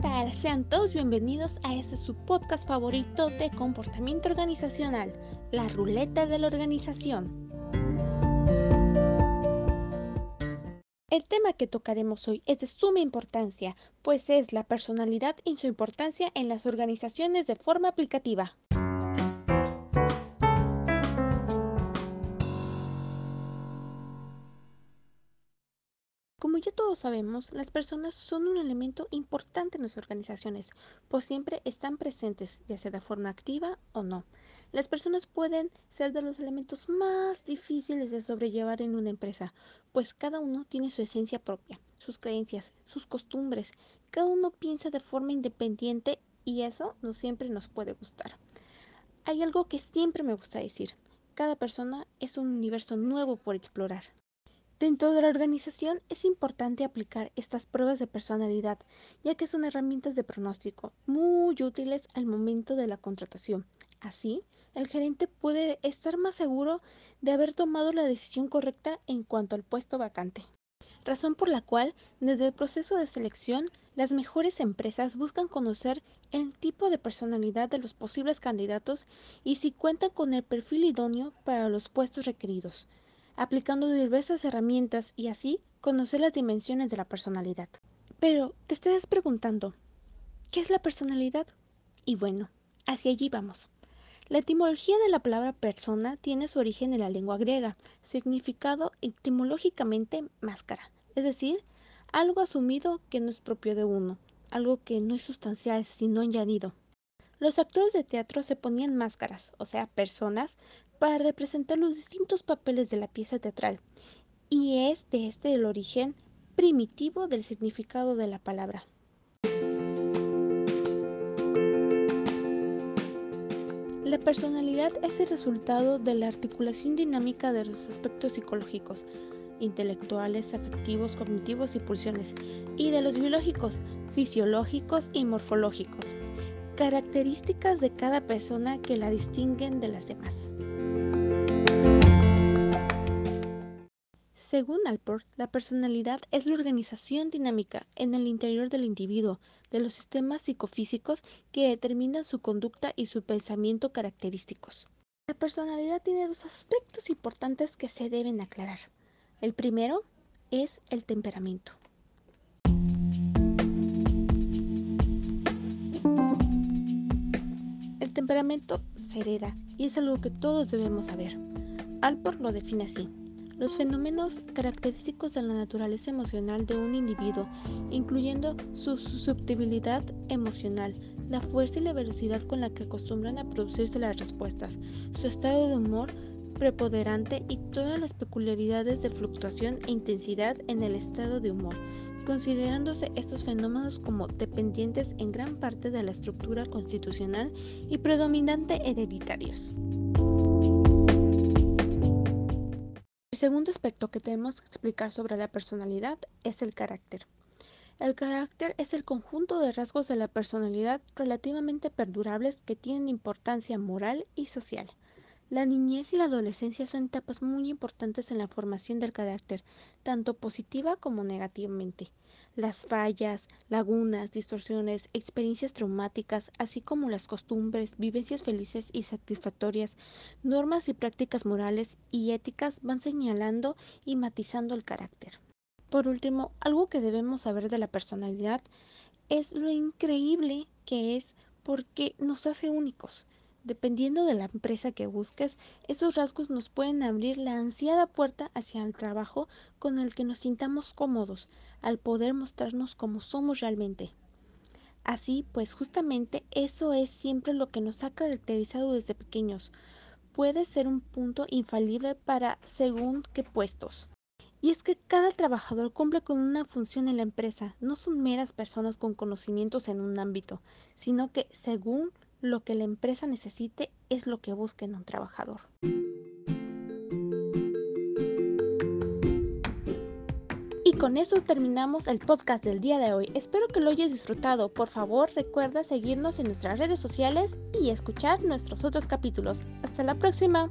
tal? Sean todos bienvenidos a este su podcast favorito de comportamiento organizacional, la ruleta de la organización. El tema que tocaremos hoy es de suma importancia, pues es la personalidad y su importancia en las organizaciones de forma aplicativa. Como ya todos sabemos, las personas son un elemento importante en las organizaciones, pues siempre están presentes, ya sea de forma activa o no. Las personas pueden ser de los elementos más difíciles de sobrellevar en una empresa, pues cada uno tiene su esencia propia, sus creencias, sus costumbres, cada uno piensa de forma independiente y eso no siempre nos puede gustar. Hay algo que siempre me gusta decir, cada persona es un universo nuevo por explorar. Dentro de la organización es importante aplicar estas pruebas de personalidad, ya que son herramientas de pronóstico muy útiles al momento de la contratación. Así, el gerente puede estar más seguro de haber tomado la decisión correcta en cuanto al puesto vacante. Razón por la cual, desde el proceso de selección, las mejores empresas buscan conocer el tipo de personalidad de los posibles candidatos y si cuentan con el perfil idóneo para los puestos requeridos aplicando diversas herramientas y así conocer las dimensiones de la personalidad. Pero te estás preguntando, ¿qué es la personalidad? Y bueno, hacia allí vamos. La etimología de la palabra persona tiene su origen en la lengua griega, significado etimológicamente máscara, es decir, algo asumido que no es propio de uno, algo que no es sustancial sino añadido. Los actores de teatro se ponían máscaras, o sea, personas, para representar los distintos papeles de la pieza teatral, y es de este el origen primitivo del significado de la palabra. La personalidad es el resultado de la articulación dinámica de los aspectos psicológicos, intelectuales, afectivos, cognitivos y pulsiones, y de los biológicos, fisiológicos y morfológicos características de cada persona que la distinguen de las demás. Según Alport, la personalidad es la organización dinámica en el interior del individuo de los sistemas psicofísicos que determinan su conducta y su pensamiento característicos. La personalidad tiene dos aspectos importantes que se deben aclarar. El primero es el temperamento. temperamento se hereda y es algo que todos debemos saber. Alport lo define así. Los fenómenos característicos de la naturaleza emocional de un individuo, incluyendo su susceptibilidad emocional, la fuerza y la velocidad con la que acostumbran a producirse las respuestas, su estado de humor preponderante y todas las peculiaridades de fluctuación e intensidad en el estado de humor, considerándose estos fenómenos como dependientes en gran parte de la estructura constitucional y predominante hereditarios. El segundo aspecto que tenemos que explicar sobre la personalidad es el carácter. El carácter es el conjunto de rasgos de la personalidad relativamente perdurables que tienen importancia moral y social. La niñez y la adolescencia son etapas muy importantes en la formación del carácter, tanto positiva como negativamente. Las fallas, lagunas, distorsiones, experiencias traumáticas, así como las costumbres, vivencias felices y satisfactorias, normas y prácticas morales y éticas van señalando y matizando el carácter. Por último, algo que debemos saber de la personalidad es lo increíble que es porque nos hace únicos. Dependiendo de la empresa que busques, esos rasgos nos pueden abrir la ansiada puerta hacia el trabajo con el que nos sintamos cómodos, al poder mostrarnos como somos realmente. Así pues, justamente eso es siempre lo que nos ha caracterizado desde pequeños. Puede ser un punto infalible para según qué puestos. Y es que cada trabajador cumple con una función en la empresa, no son meras personas con conocimientos en un ámbito, sino que según lo que la empresa necesite es lo que busca en un trabajador. Y con eso terminamos el podcast del día de hoy. Espero que lo hayas disfrutado. Por favor, recuerda seguirnos en nuestras redes sociales y escuchar nuestros otros capítulos. Hasta la próxima.